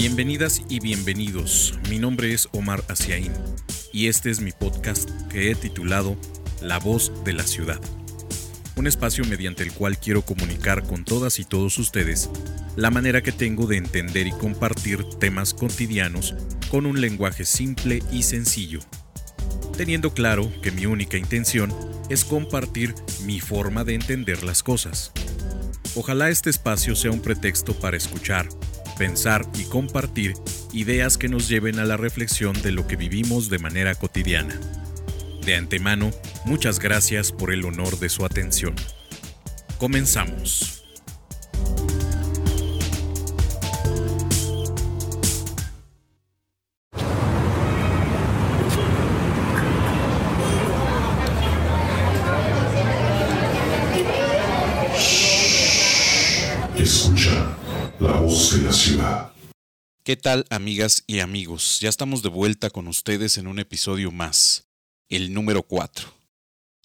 Bienvenidas y bienvenidos. Mi nombre es Omar Asiaín y este es mi podcast que he titulado La voz de la ciudad. Un espacio mediante el cual quiero comunicar con todas y todos ustedes la manera que tengo de entender y compartir temas cotidianos con un lenguaje simple y sencillo, teniendo claro que mi única intención es compartir mi forma de entender las cosas. Ojalá este espacio sea un pretexto para escuchar, pensar y compartir ideas que nos lleven a la reflexión de lo que vivimos de manera cotidiana. De antemano, muchas gracias por el honor de su atención. Comenzamos. ¿Qué tal amigas y amigos? Ya estamos de vuelta con ustedes en un episodio más, el número 4.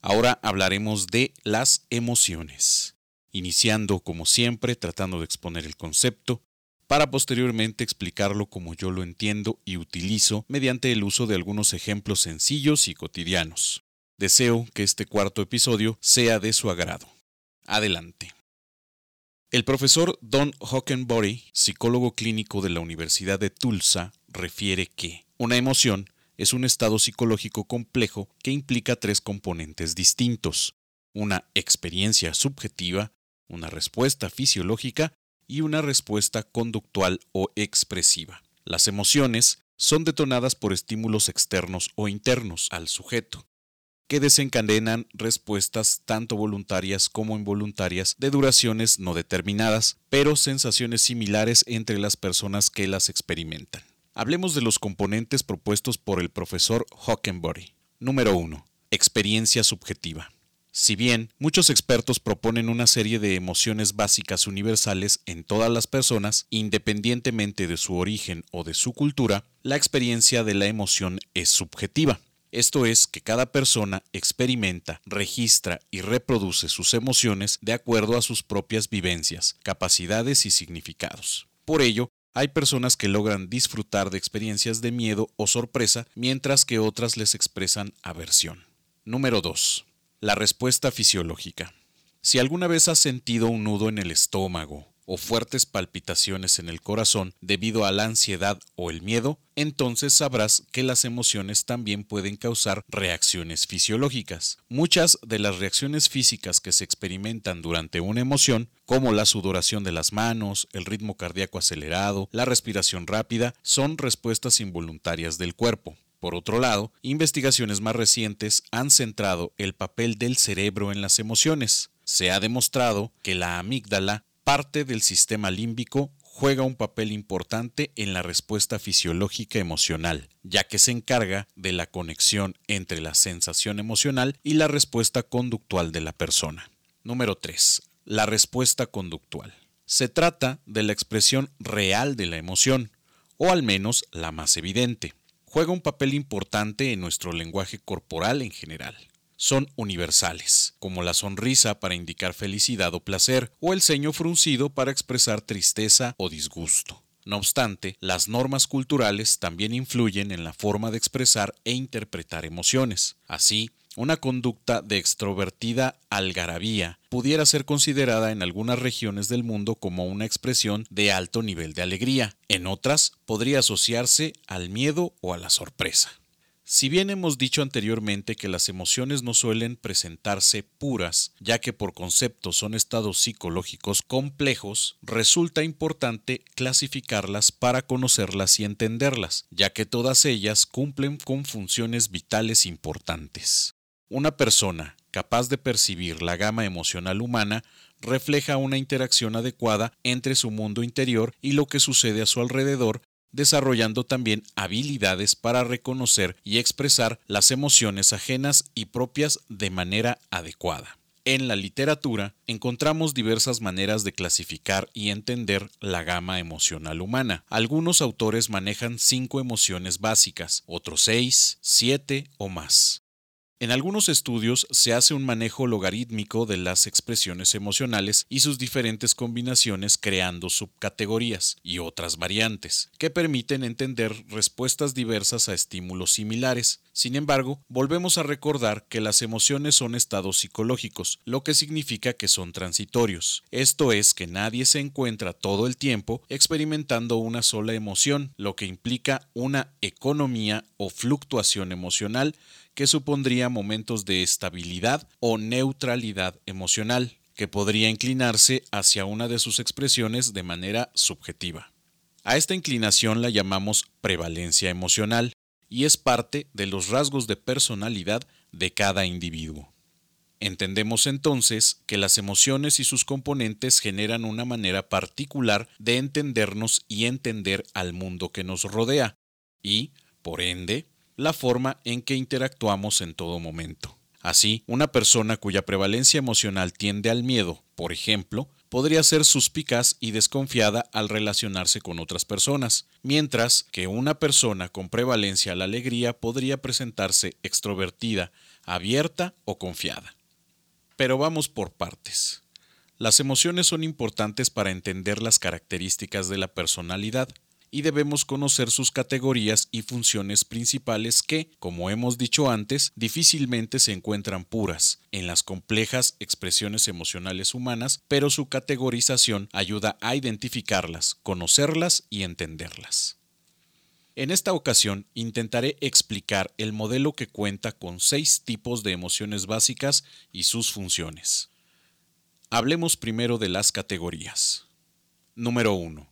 Ahora hablaremos de las emociones, iniciando como siempre tratando de exponer el concepto, para posteriormente explicarlo como yo lo entiendo y utilizo mediante el uso de algunos ejemplos sencillos y cotidianos. Deseo que este cuarto episodio sea de su agrado. Adelante. El profesor Don Hockenbody, psicólogo clínico de la Universidad de Tulsa, refiere que una emoción es un estado psicológico complejo que implica tres componentes distintos, una experiencia subjetiva, una respuesta fisiológica y una respuesta conductual o expresiva. Las emociones son detonadas por estímulos externos o internos al sujeto, que desencadenan respuestas tanto voluntarias como involuntarias de duraciones no determinadas, pero sensaciones similares entre las personas que las experimentan. Hablemos de los componentes propuestos por el profesor Hockenbody. Número 1. Experiencia subjetiva. Si bien muchos expertos proponen una serie de emociones básicas universales en todas las personas, independientemente de su origen o de su cultura, la experiencia de la emoción es subjetiva. Esto es que cada persona experimenta, registra y reproduce sus emociones de acuerdo a sus propias vivencias, capacidades y significados. Por ello, hay personas que logran disfrutar de experiencias de miedo o sorpresa, mientras que otras les expresan aversión. Número 2. La respuesta fisiológica. Si alguna vez has sentido un nudo en el estómago, o fuertes palpitaciones en el corazón debido a la ansiedad o el miedo, entonces sabrás que las emociones también pueden causar reacciones fisiológicas. Muchas de las reacciones físicas que se experimentan durante una emoción, como la sudoración de las manos, el ritmo cardíaco acelerado, la respiración rápida, son respuestas involuntarias del cuerpo. Por otro lado, investigaciones más recientes han centrado el papel del cerebro en las emociones. Se ha demostrado que la amígdala parte del sistema límbico juega un papel importante en la respuesta fisiológica emocional, ya que se encarga de la conexión entre la sensación emocional y la respuesta conductual de la persona. Número 3. La respuesta conductual. Se trata de la expresión real de la emoción, o al menos la más evidente. Juega un papel importante en nuestro lenguaje corporal en general son universales, como la sonrisa para indicar felicidad o placer, o el ceño fruncido para expresar tristeza o disgusto. No obstante, las normas culturales también influyen en la forma de expresar e interpretar emociones. Así, una conducta de extrovertida algarabía pudiera ser considerada en algunas regiones del mundo como una expresión de alto nivel de alegría, en otras podría asociarse al miedo o a la sorpresa. Si bien hemos dicho anteriormente que las emociones no suelen presentarse puras, ya que por concepto son estados psicológicos complejos, resulta importante clasificarlas para conocerlas y entenderlas, ya que todas ellas cumplen con funciones vitales importantes. Una persona capaz de percibir la gama emocional humana refleja una interacción adecuada entre su mundo interior y lo que sucede a su alrededor desarrollando también habilidades para reconocer y expresar las emociones ajenas y propias de manera adecuada. En la literatura encontramos diversas maneras de clasificar y entender la gama emocional humana. Algunos autores manejan cinco emociones básicas, otros seis, siete o más. En algunos estudios se hace un manejo logarítmico de las expresiones emocionales y sus diferentes combinaciones creando subcategorías y otras variantes, que permiten entender respuestas diversas a estímulos similares. Sin embargo, volvemos a recordar que las emociones son estados psicológicos, lo que significa que son transitorios. Esto es que nadie se encuentra todo el tiempo experimentando una sola emoción, lo que implica una economía o fluctuación emocional que supondría momentos de estabilidad o neutralidad emocional, que podría inclinarse hacia una de sus expresiones de manera subjetiva. A esta inclinación la llamamos prevalencia emocional y es parte de los rasgos de personalidad de cada individuo. Entendemos entonces que las emociones y sus componentes generan una manera particular de entendernos y entender al mundo que nos rodea, y, por ende, la forma en que interactuamos en todo momento. Así, una persona cuya prevalencia emocional tiende al miedo, por ejemplo, podría ser suspicaz y desconfiada al relacionarse con otras personas, mientras que una persona con prevalencia a la alegría podría presentarse extrovertida, abierta o confiada. Pero vamos por partes. Las emociones son importantes para entender las características de la personalidad y debemos conocer sus categorías y funciones principales que, como hemos dicho antes, difícilmente se encuentran puras en las complejas expresiones emocionales humanas, pero su categorización ayuda a identificarlas, conocerlas y entenderlas. En esta ocasión intentaré explicar el modelo que cuenta con seis tipos de emociones básicas y sus funciones. Hablemos primero de las categorías. Número 1.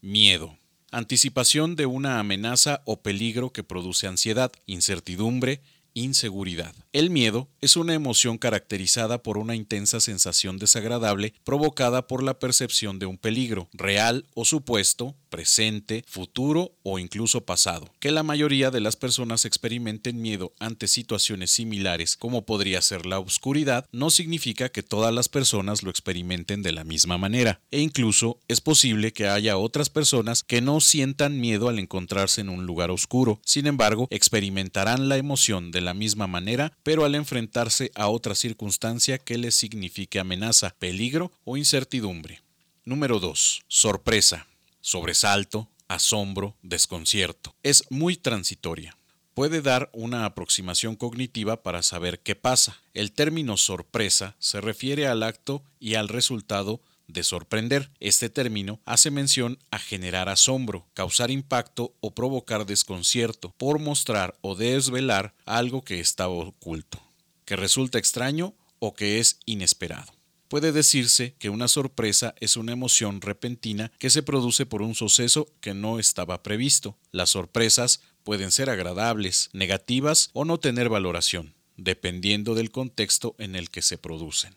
Miedo. Anticipación de una amenaza o peligro que produce ansiedad, incertidumbre, inseguridad. El miedo es una emoción caracterizada por una intensa sensación desagradable provocada por la percepción de un peligro, real o supuesto, presente, futuro o incluso pasado. Que la mayoría de las personas experimenten miedo ante situaciones similares como podría ser la oscuridad no significa que todas las personas lo experimenten de la misma manera. E incluso es posible que haya otras personas que no sientan miedo al encontrarse en un lugar oscuro. Sin embargo, experimentarán la emoción de la misma manera, pero al enfrentarse a otra circunstancia que les signifique amenaza, peligro o incertidumbre. Número 2. Sorpresa sobresalto, asombro, desconcierto. Es muy transitoria. Puede dar una aproximación cognitiva para saber qué pasa. El término sorpresa se refiere al acto y al resultado de sorprender. Este término hace mención a generar asombro, causar impacto o provocar desconcierto por mostrar o desvelar algo que estaba oculto, que resulta extraño o que es inesperado. Puede decirse que una sorpresa es una emoción repentina que se produce por un suceso que no estaba previsto. Las sorpresas pueden ser agradables, negativas o no tener valoración, dependiendo del contexto en el que se producen.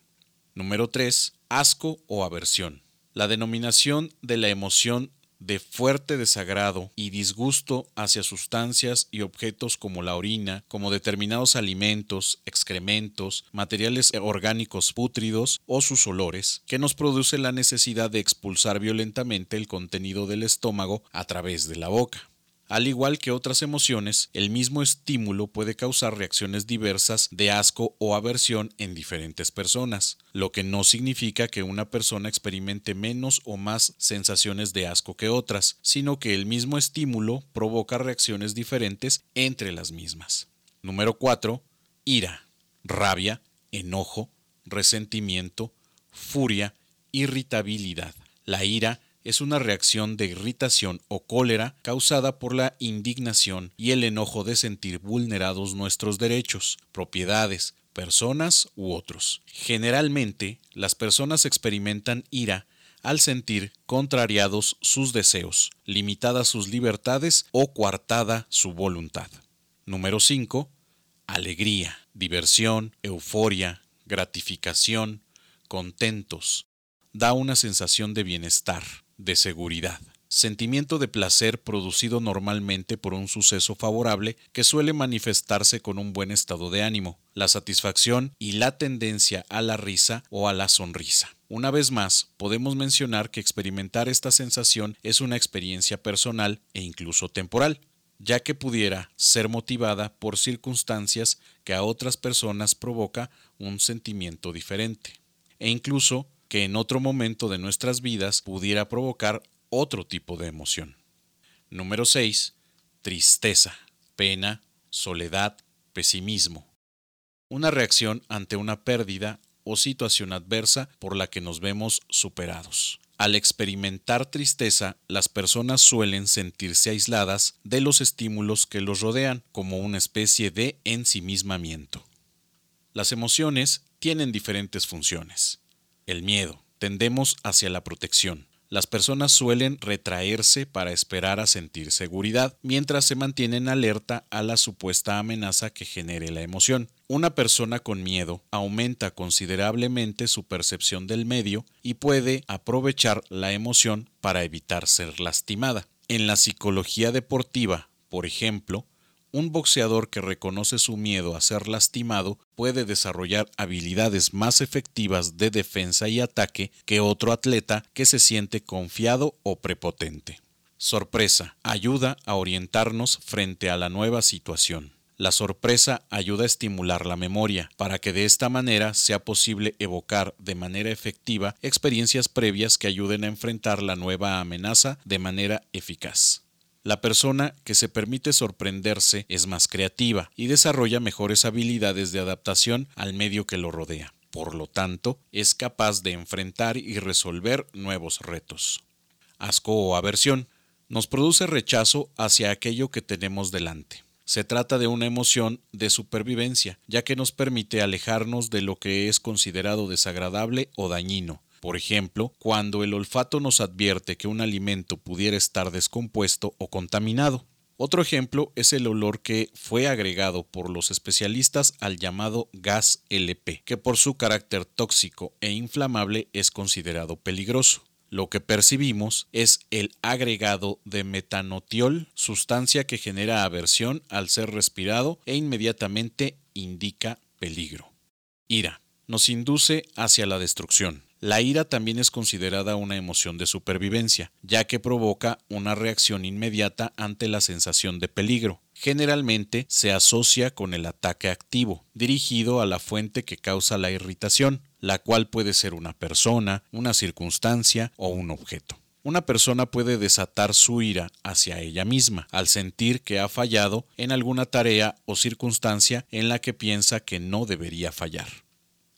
Número 3. Asco o aversión. La denominación de la emoción de fuerte desagrado y disgusto hacia sustancias y objetos como la orina, como determinados alimentos, excrementos, materiales orgánicos pútridos o sus olores, que nos produce la necesidad de expulsar violentamente el contenido del estómago a través de la boca. Al igual que otras emociones, el mismo estímulo puede causar reacciones diversas de asco o aversión en diferentes personas, lo que no significa que una persona experimente menos o más sensaciones de asco que otras, sino que el mismo estímulo provoca reacciones diferentes entre las mismas. Número 4. Ira, rabia, enojo, resentimiento, furia, irritabilidad. La ira es una reacción de irritación o cólera causada por la indignación y el enojo de sentir vulnerados nuestros derechos, propiedades, personas u otros. Generalmente, las personas experimentan ira al sentir contrariados sus deseos, limitadas sus libertades o coartada su voluntad. Número 5. Alegría, diversión, euforia, gratificación, contentos. Da una sensación de bienestar de seguridad, sentimiento de placer producido normalmente por un suceso favorable que suele manifestarse con un buen estado de ánimo, la satisfacción y la tendencia a la risa o a la sonrisa. Una vez más, podemos mencionar que experimentar esta sensación es una experiencia personal e incluso temporal. ya que pudiera ser motivada por circunstancias que a otras personas provoca un sentimiento diferente, e incluso que en otro momento de nuestras vidas pudiera provocar otro tipo de emoción. Número 6. Tristeza, pena, soledad, pesimismo. Una reacción ante una pérdida o situación adversa por la que nos vemos superados. Al experimentar tristeza, las personas suelen sentirse aisladas de los estímulos que los rodean, como una especie de ensimismamiento. Las emociones tienen diferentes funciones. El miedo. Tendemos hacia la protección. Las personas suelen retraerse para esperar a sentir seguridad, mientras se mantienen alerta a la supuesta amenaza que genere la emoción. Una persona con miedo aumenta considerablemente su percepción del medio y puede aprovechar la emoción para evitar ser lastimada. En la psicología deportiva, por ejemplo, un boxeador que reconoce su miedo a ser lastimado puede desarrollar habilidades más efectivas de defensa y ataque que otro atleta que se siente confiado o prepotente. Sorpresa ayuda a orientarnos frente a la nueva situación. La sorpresa ayuda a estimular la memoria, para que de esta manera sea posible evocar de manera efectiva experiencias previas que ayuden a enfrentar la nueva amenaza de manera eficaz. La persona que se permite sorprenderse es más creativa y desarrolla mejores habilidades de adaptación al medio que lo rodea. Por lo tanto, es capaz de enfrentar y resolver nuevos retos. Asco o aversión nos produce rechazo hacia aquello que tenemos delante. Se trata de una emoción de supervivencia, ya que nos permite alejarnos de lo que es considerado desagradable o dañino. Por ejemplo, cuando el olfato nos advierte que un alimento pudiera estar descompuesto o contaminado. Otro ejemplo es el olor que fue agregado por los especialistas al llamado gas LP, que por su carácter tóxico e inflamable es considerado peligroso. Lo que percibimos es el agregado de metanotiol, sustancia que genera aversión al ser respirado e inmediatamente indica peligro. Ira. Nos induce hacia la destrucción. La ira también es considerada una emoción de supervivencia, ya que provoca una reacción inmediata ante la sensación de peligro. Generalmente se asocia con el ataque activo, dirigido a la fuente que causa la irritación, la cual puede ser una persona, una circunstancia o un objeto. Una persona puede desatar su ira hacia ella misma al sentir que ha fallado en alguna tarea o circunstancia en la que piensa que no debería fallar.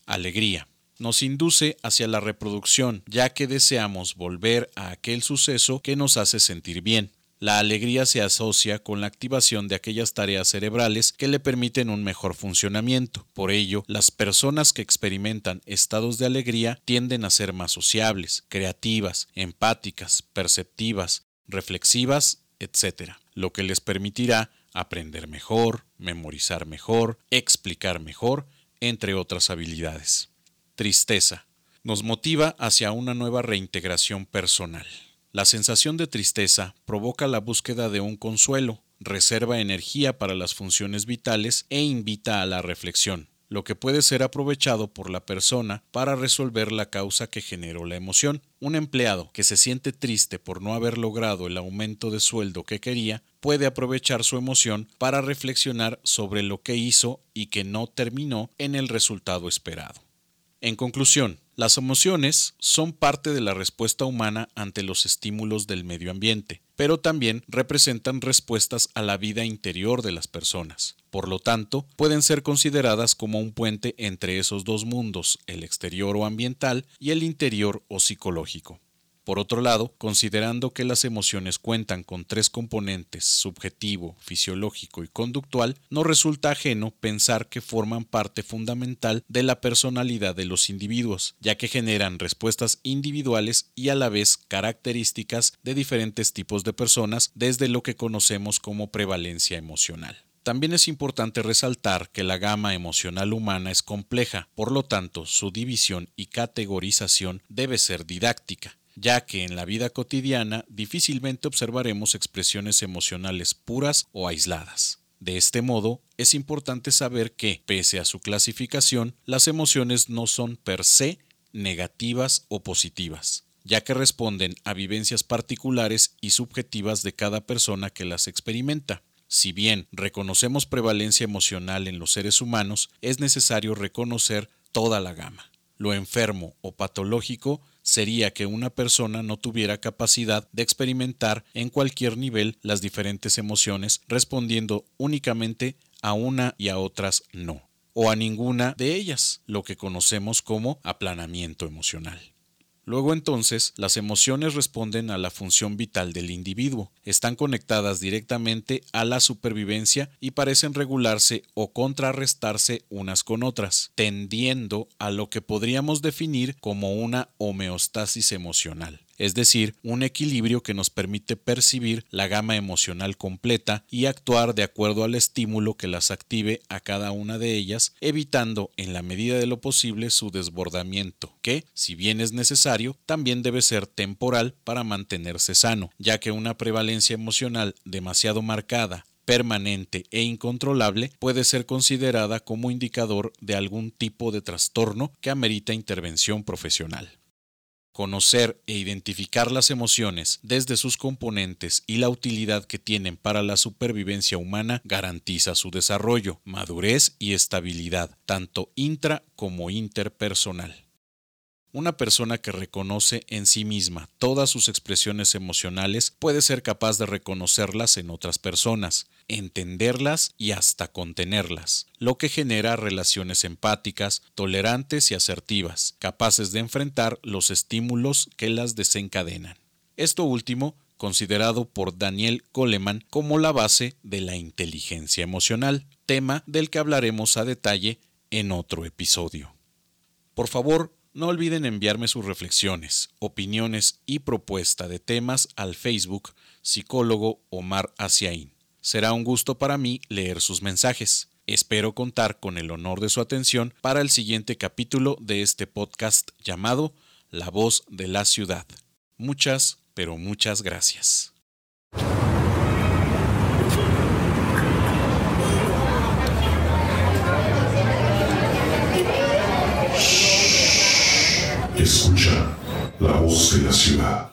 Alegría. Nos induce hacia la reproducción, ya que deseamos volver a aquel suceso que nos hace sentir bien. La alegría se asocia con la activación de aquellas tareas cerebrales que le permiten un mejor funcionamiento. Por ello, las personas que experimentan estados de alegría tienden a ser más sociables, creativas, empáticas, perceptivas, reflexivas, etc., lo que les permitirá aprender mejor, memorizar mejor, explicar mejor, entre otras habilidades. Tristeza. Nos motiva hacia una nueva reintegración personal. La sensación de tristeza provoca la búsqueda de un consuelo, reserva energía para las funciones vitales e invita a la reflexión, lo que puede ser aprovechado por la persona para resolver la causa que generó la emoción. Un empleado que se siente triste por no haber logrado el aumento de sueldo que quería puede aprovechar su emoción para reflexionar sobre lo que hizo y que no terminó en el resultado esperado. En conclusión, las emociones son parte de la respuesta humana ante los estímulos del medio ambiente, pero también representan respuestas a la vida interior de las personas. Por lo tanto, pueden ser consideradas como un puente entre esos dos mundos, el exterior o ambiental y el interior o psicológico. Por otro lado, considerando que las emociones cuentan con tres componentes, subjetivo, fisiológico y conductual, no resulta ajeno pensar que forman parte fundamental de la personalidad de los individuos, ya que generan respuestas individuales y a la vez características de diferentes tipos de personas desde lo que conocemos como prevalencia emocional. También es importante resaltar que la gama emocional humana es compleja, por lo tanto su división y categorización debe ser didáctica ya que en la vida cotidiana difícilmente observaremos expresiones emocionales puras o aisladas. De este modo, es importante saber que, pese a su clasificación, las emociones no son per se negativas o positivas, ya que responden a vivencias particulares y subjetivas de cada persona que las experimenta. Si bien reconocemos prevalencia emocional en los seres humanos, es necesario reconocer toda la gama. Lo enfermo o patológico sería que una persona no tuviera capacidad de experimentar en cualquier nivel las diferentes emociones respondiendo únicamente a una y a otras no, o a ninguna de ellas, lo que conocemos como aplanamiento emocional. Luego entonces, las emociones responden a la función vital del individuo, están conectadas directamente a la supervivencia y parecen regularse o contrarrestarse unas con otras, tendiendo a lo que podríamos definir como una homeostasis emocional es decir, un equilibrio que nos permite percibir la gama emocional completa y actuar de acuerdo al estímulo que las active a cada una de ellas, evitando en la medida de lo posible su desbordamiento, que, si bien es necesario, también debe ser temporal para mantenerse sano, ya que una prevalencia emocional demasiado marcada permanente e incontrolable puede ser considerada como indicador de algún tipo de trastorno que amerita intervención profesional. Conocer e identificar las emociones desde sus componentes y la utilidad que tienen para la supervivencia humana garantiza su desarrollo, madurez y estabilidad, tanto intra como interpersonal. Una persona que reconoce en sí misma todas sus expresiones emocionales puede ser capaz de reconocerlas en otras personas, entenderlas y hasta contenerlas, lo que genera relaciones empáticas, tolerantes y asertivas, capaces de enfrentar los estímulos que las desencadenan. Esto último considerado por Daniel Goleman como la base de la inteligencia emocional, tema del que hablaremos a detalle en otro episodio. Por favor, no olviden enviarme sus reflexiones, opiniones y propuesta de temas al Facebook psicólogo Omar Asiaín. Será un gusto para mí leer sus mensajes. Espero contar con el honor de su atención para el siguiente capítulo de este podcast llamado La voz de la ciudad. Muchas, pero muchas gracias. Escucha la voz de la ciudad.